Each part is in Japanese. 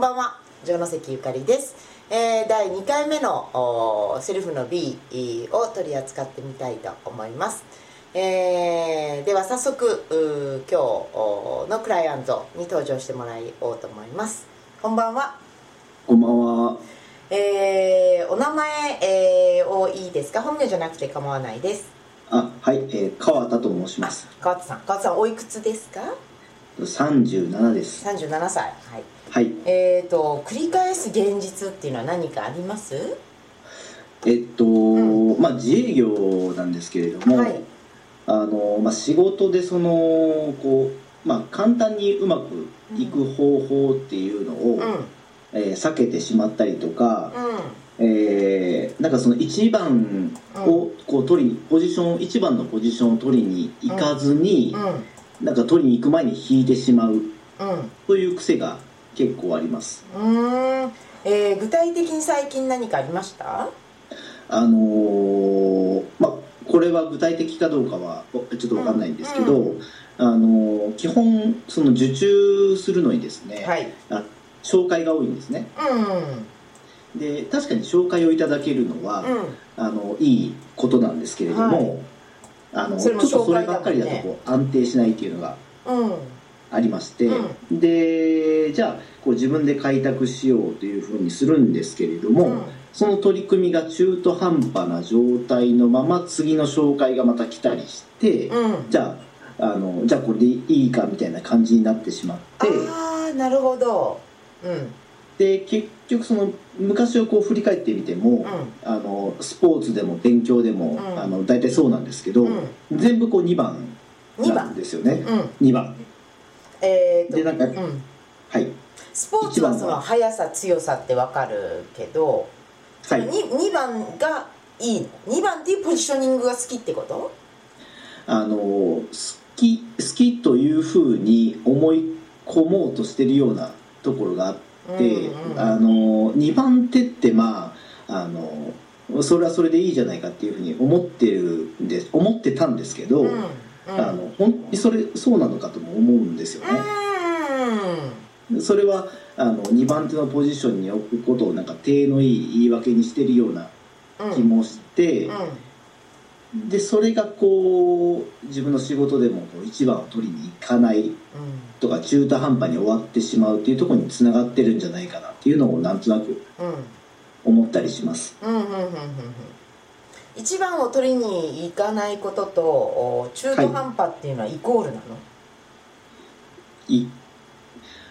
んばんは。城関ゆかりです、えー、第2回目のおセルフの B を取り扱ってみたいと思います、えー、では早速う今日のクライアントに登場してもらおうと思います。こんばんは。こんばんは。えー、お名前、えー、をいいですか？本名じゃなくて構わないです。あはい、えー、川田と申します。川田さん。川田さんおいくつですか？37です。37歳。はい、はい、えっ、ー、と繰り返す現実っていうのは何かあります？えっと、うん、まあ自営業なんですけれども、はい、あのまあ、仕事でそのこう、まあ、簡単にうまくいく方法っていうのを、うん、えー、避けてしまったりとか、うん、えー、なんかその1番をこう取りにポジション1番のポジションを取りに行かずに、なんか取りに行く前に引いてしまう、うん、という癖が結構あります。うん、えー、具体的に最近何かありました？あのー、まあこれは具体的かどうかはちょっと分かんないんですけど、うんうん、あのー、基本その受注するのにですね、はい、あ紹介が多いんですね、うん、で確かに紹介をいただけるのは、あのいいことなんですけれども、はいあの、ちょっとそればっかりだとこう安定しないっていうのがありまして、うん、でじゃあこう自分で開拓しようというふうにするんですけれども、うん、その取り組みが中途半端な状態のまま次の紹介がまた来たりして、うん、じゃああのじゃあこれでいいかみたいな感じになってしまってああなるほど。うんで結局その昔をこう振り返ってみても、うん、あのスポーツでも勉強でも、うん、あの大体そうなんですけど、うん、全部こう2番なんですよね、うん、2番。えー、でなんか、はい。スポーツはその速さ強さって分かるけど、はい、2, 2番がいい。2番っていうポジショニングが好きってこと？あの好き好きというふうに思い込もうとしてるようなところがあって、うんうん、あの2番手ってまああのそれはそれでいいじゃないかっていうふうに思ってるんです思ってたんですけど、うんうん、あの本当にそれそうなのかとも思うんですよね。うん、それはあの2番手のポジションに置くことをなんか手のいい言い訳にしてるような気もして、でそれがこう自分の仕事でもこう1番を取りに行かないとか中途半端に終わってしまうっていうところにつながってるんじゃないかなっていうのをなんとなく思ったりします。一番を取りに行かないことと中途半端っていうのはイコールなの、はい、い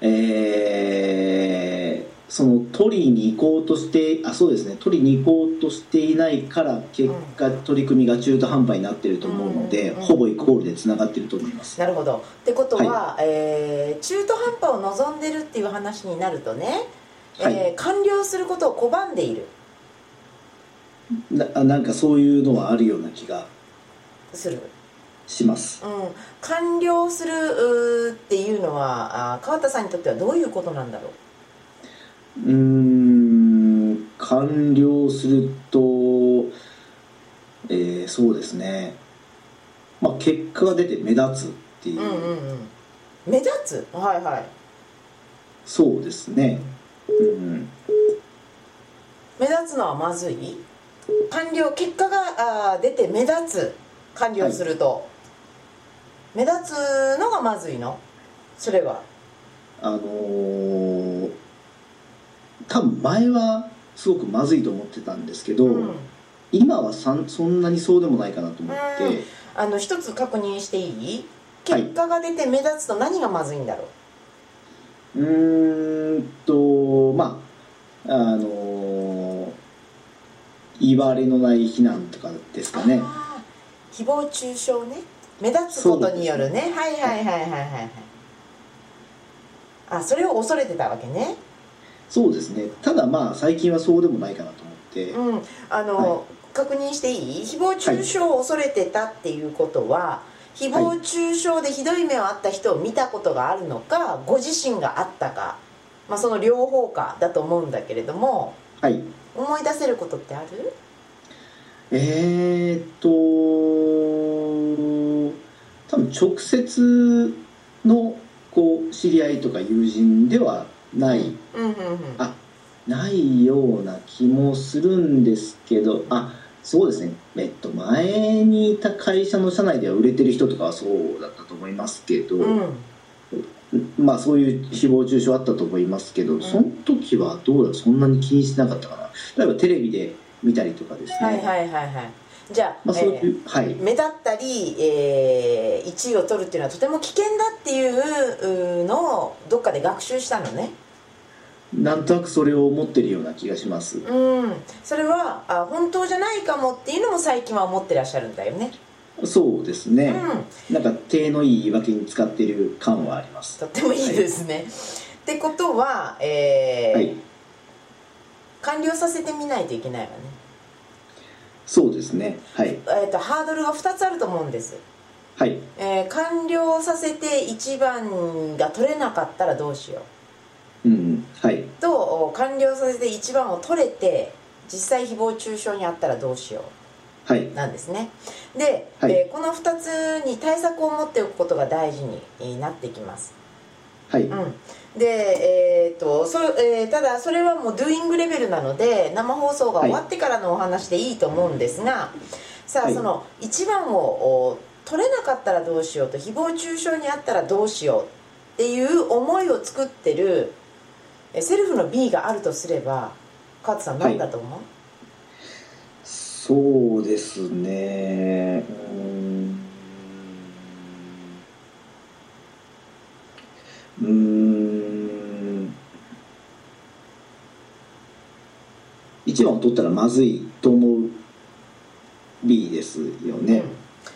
えー、その取りに行こうとしてあそうですね。取りに行こうとしていないから結果、うん、取り組みが中途半端になってると思うので、うんうん、ほぼイコールでつながってると思います。なるほどってことは、はい、えー、中途半端を望んでるっていう話になるとね、はい、えー、完了することを拒んでいる。ななんかそういうのはあるような気がする。します、うん、完了するっていうのはあ川田さんにとってはどういうことなんだろううん完了すると、えー、そうですね、まあ、結果が出て目立つっていう,、うんうんうん、目立つ？はいはい。そうですね、うん、目立つのはまずい？完了結果があ出て目立つ。完了すると、はい、目立つのがまずいの？それは。あのー多分前はすごくまずいと思ってたんですけど、うん、今はさんそんなにそうでもないかなと思って、あの一つ確認していい？結果が出て目立つと何がまずいんだろう、はい、うんとまああの言われのない非難とかですかね。誹謗中傷ね。目立つことによるね。はいはいはいはいはいはい。あそれを恐れてたわけねそうですね。ただまあ最近はそうでもないかなと思って、うん、あの、はい、確認していい？誹謗中傷を恐れてたっていうことは、はい、誹謗中傷でひどい目をあった人を見たことがあるのかご自身があったか、まあ、その両方かだと思うんだけれども、はい、思い出せることってある？えー、っと多分直接のこう知り合いとか友人ではない、うんうんうん。あないような気もするんですけどあそうですね。えっと前にいた会社の社内では売れてる人とかはそうだったと思いますけど、うん。まあそういう誹謗中傷あったと思いますけど、ん。その時はどうだろう？そんなに気にしてなかったかな？例えばテレビで見たりとかですね、はいはいはいはいじゃあ、まあそうえーいう、はい。目立ったり、えー、1位を取るっていうのはとても危険だっていうのをどっかで学習したのねなんとなくそれを思ってるような気がします。うん。それはあ本当じゃないかもっていうのも最近は思ってらっしゃるんだよね。そうですね、うん。なんか手のいい言い訳に使ってる感はあります。とってもいいですね、ってことは、えーはい。完了させてみないといけないわね、そうですね。はい。えー、とハードルが2つあると思うんです、はい。えー完了させて1番が取れなかったらどうしようとお完了させて1番を取れて実際誹謗中傷にあったらどうしよはい、うなんですね。で、はい。えーこの2つに対策を持っておくことが大事にえーなってきます。はい、うん。でえーとそれえーただそれはもうドゥイングレベルなので生放送が終わってからのお話でいいと思うんですが、さあ、はい。その1番をお取れなかったらどうしようと誹謗中傷にあったらどうしようっていう思いを作ってるえセルフの B があるとすれば川田さん何だと思う、そうですね。うーん。うーん1番を取ったらまずいと思う B ですよね、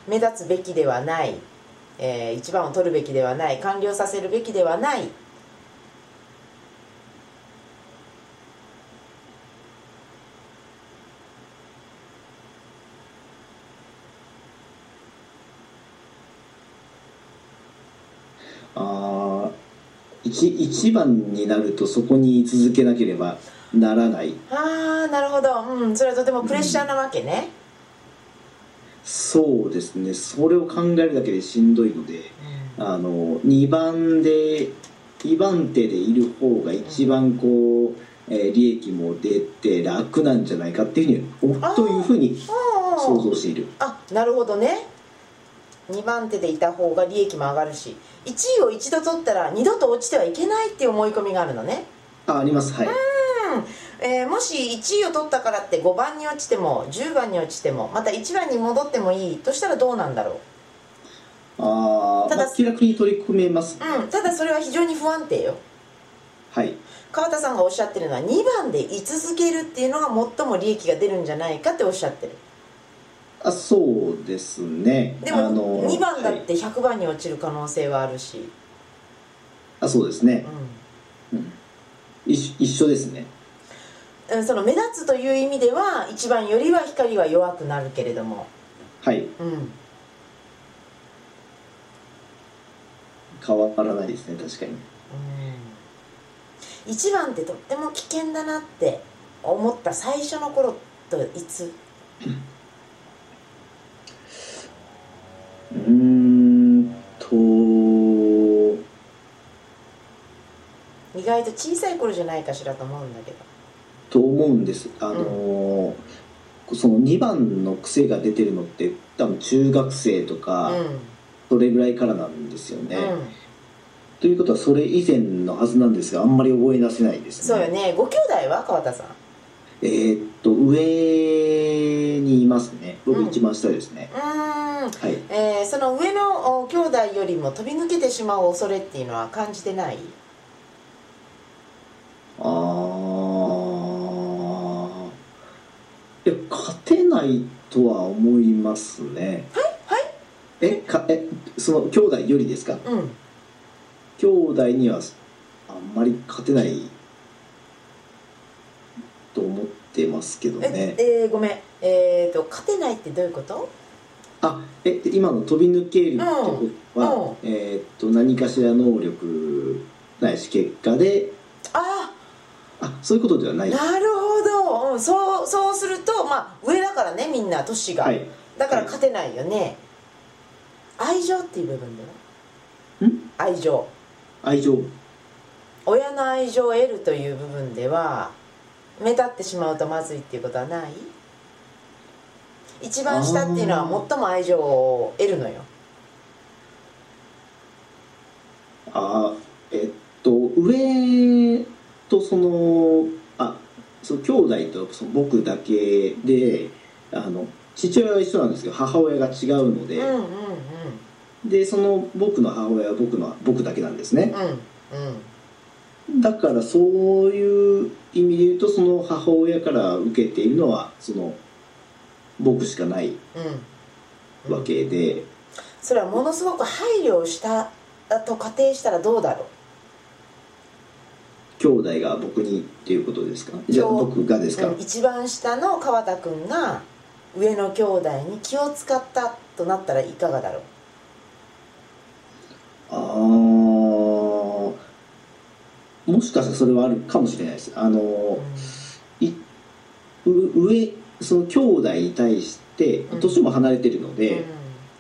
うん。目立つべきではない、え1番を取るべきではない。完了させるべきではないああ 1, 一番になるとそこに居続けなければならない。ああなるほど、うん、それはとてもプレッシャーなわけね、そうですね。それを考えるだけでしんどいのであの2番で2番手でいる方が一番こう、えー利益も出て楽なんじゃないかっていうふうにというふうに想像している。あなるほどね2番手でいた方が利益も上がるし1位を一度取ったら二度と落ちてはいけないっていう思い込みがあるのね。ああります。はい。えーもし1位を取ったからって5番に落ちても10番に落ちてもまた1番に戻ってもいいとしたらどうなんだろああ、ただまあ、気楽に取り組めます。う、うん、ただそれは非常に不安定よ。はい。川田さんがおっしゃってるのは2番で居続けるっていうのが最も利益が出るんじゃないかっておっしゃってるあそうですね。であのも2番だっはい。て100番に落ちる可能性はあるし、あそうですね。う、うん、一緒一緒ですね。その目立つという意味では1番よりは光は弱くなるけれども、はい。うん、変わらないですね確かに。うん、1番ってとっても危険だなって思った最初の頃といつ？外と小さい頃じゃないかしらと思うんだけど。と思うんです。あのーその2番の癖が出てるのって多分中学生とかうん。それぐらいからなんですよね、うん、ということはそれ以前のはずなんですがあんまり覚え出せないですね。そうよね。ご兄弟は川田さん？えーっと上にいますね。僕一番下ですね、うーん、はい。えーその上のお兄弟よりも飛び抜けてしまう恐れっていうのは感じてない？ないとは思いますね。はい？えかえその兄弟よりですか？うん。兄弟にはあんまり勝てないと思ってますけどえね。えーごめん。えー、と勝てないってどういうこと？あえ今の飛び抜けるってことは、うん。うん。えーっと何かしら能力ないし結果で。ああそういうことではない。なるほど、うん、そうそうするとまあ上だからねみんな年が、はい。だから勝てないよね、愛情っていう部分では？ん？愛情。愛情。親の愛情を得るという部分では目立ってしまうとまずいっていうことはない？一番下っていうのは最も愛情を得るのよ。あえっと上とそのあその兄弟とその僕だけであの父親は一緒なんですけど母親が違うので、うんうんでその僕の母親は僕の僕だけなんですね。うんうん。だからそういう意味で言うとその母親から受けているのはその僕しかないうん。わけで、それはものすごく配慮をしたと仮定したらどうだろ兄弟が僕にっていうことですか？じゃあ僕がですか、一番下の川田君が上の兄弟に気を使ったとなったらいかがだろう？ああもしかしたらそれはあるかもしれないです。あのいう上その兄弟に対してうん。年も離れてるのうん。で、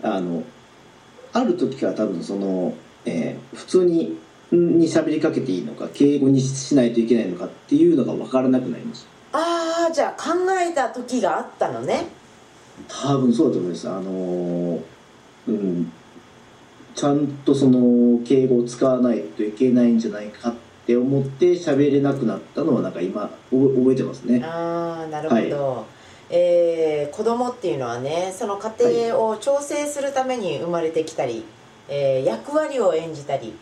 あのある時から多分その、えー普通にんに喋りかけていいのか敬語にしないといけないのかっていうのが分からなくなりましたああじゃあ考えた時があったのね。多分そうだと思います。あのーうん。ちゃんとその敬語を使わないといけないんじゃないかって思って喋れなくなったのはなんか今覚覚えてますね。ああなるほど、えー子供っていうのはねその家庭を調整するために生まれてきたり、えー役割を演じたり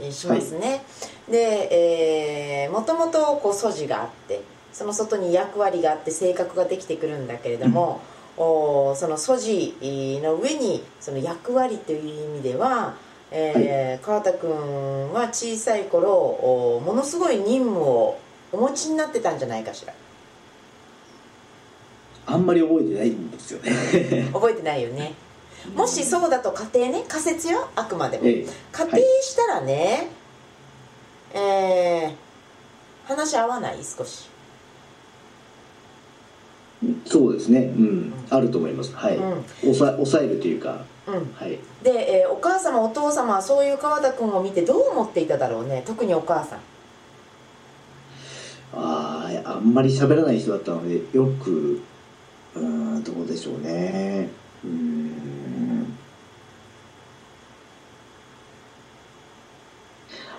えーしますね、で、えーもともとこう素地があってその外に役割があって性格ができてくるんだけれども、おーその素地の上にその役割という意味では、えー川田君は小さい頃おものすごい任務をお持ちになってたんじゃないかしら。あんまり覚えてないんですよね。覚えてないよねもしそうだと仮定ね仮説よあくまでも。ええ。仮定したらね、えー話合わない？少し、そうですね。うん。あると思います。はい、うん。抑え抑えるというか。うん、はい。で、えーお母様お父様はそういう川田君を見てどう思っていただろうね？特にお母さん。あああんまり喋らない人だったのでよくうーんどうでしょうね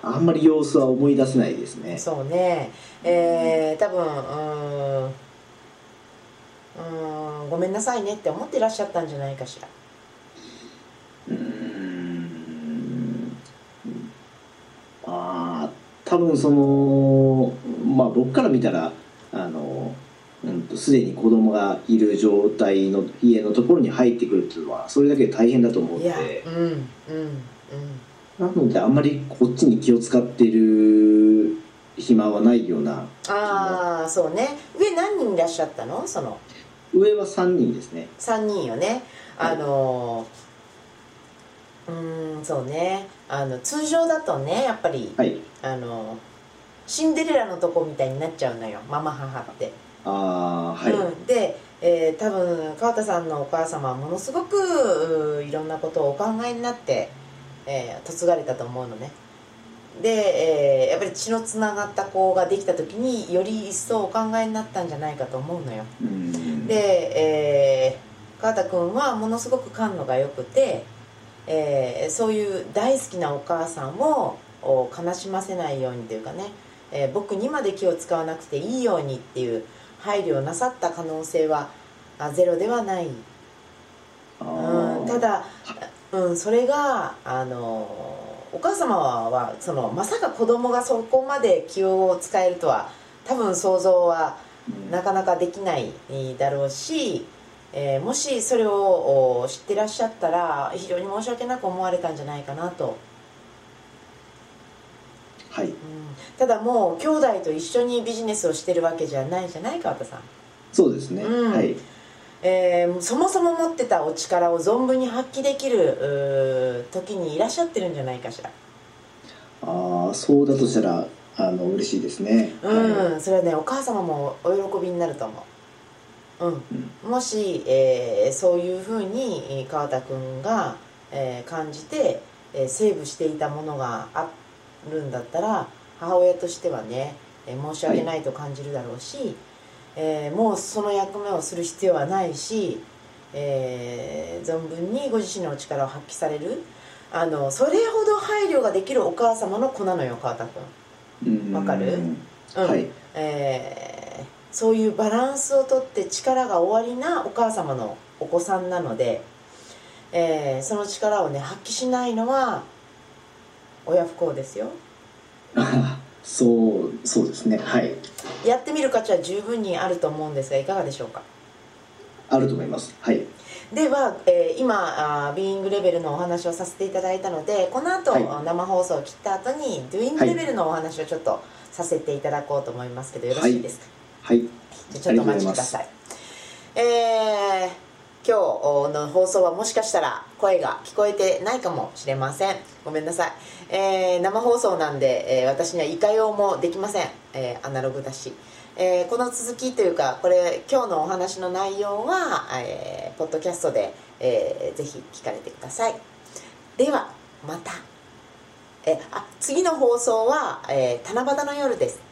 あんまり様子は思い出せないですね。そうね。えー、多分うーん。うーん。ごめんなさいねって思ってらっしゃったんじゃないかしら。うーん。ああ多分そのまあ僕から見たらあのすでに子供がいる状態の家のところに入ってくるっていうのはそれだけで大変だと思うのいやでうんうんうん。なのであんまりこっちに気を使っている暇はないような。ああそうね。上何人いらっしゃったの？その。上は3人ですね。3人よね。はいあのーうーんそうね。あの通常だとねやっぱり、はい。あのシンデレラのとこみたいになっちゃうのよ。ママ母って、ああはい、うん、で、えー多分川田さんのお母様はものすごくいろんなことをお考えになってえー嫁がれたと思うのね。で、えーやっぱり血のつながった子ができた時により一層お考えになったんじゃないかと思うのよ。うん。で、えー川田君はものすごく感度が良くて、えーそういう大好きなお母さんをお悲しませないようにというかね、えー僕にまで気を使わなくていいようにっていう配慮をなさった可能性はあゼロではない、うん、ただ、うん、それがあのお母様はそのまさか子供がそこまで気を使えるとは多分想像はうん。なかなかできないだろうし、えーもしそれをお知ってらっしゃったら非常に申し訳なく思われたんじゃないかなと、はいうんただもう兄弟と一緒にビジネスをしてるわけじゃないじゃない川田さん、そうですね、うん。はい。えーそもそも持ってたお力を存分に発揮できる時にいらっしゃってるんじゃないかしら。ああそうだとしたらあの嬉しいですね、うん、はい。それはねお母様もお喜びになると思う、うん。もし、えーそういうふうにえー川田君が、えー感じて、えーセーブしていたものがあるんだったら母親としてはね、えー申し訳ないと感じるだろうし、えーもうその役目をする必要はないし、えー存分にご自身の力を発揮される。あのそれほど配慮ができるお母様の子なのよ川田君。うん。わかる？はい。えーそういうバランスをとって力が終わりなお母様のお子さんなので、えーその力をね発揮しないのは親不幸ですよ。あ そうそうですね。はい。やってみる価値は十分にあると思うんですがいかがでしょうか？あると思います。はい。では、えー今あービーイングレベルのお話をさせていただいたのでこの後、はい。生放送を切った後にドゥイングレベルのお話をちょっとさせていただこうと思いますけどよろしいですか、はい。じゃあちょっとお待ちください。えー今日の放送はもしかしたら声が聞こえてないかもしれません。ごめんなさい、えー生放送なんで、えー私にはいかようもできません、えーアナログだし、えーこの続きというかこれ今日のお話の内容は、えーポッドキャストで、えーぜひ聞かれてください。ではまた。えあ次の放送は、えー七夕の夜です。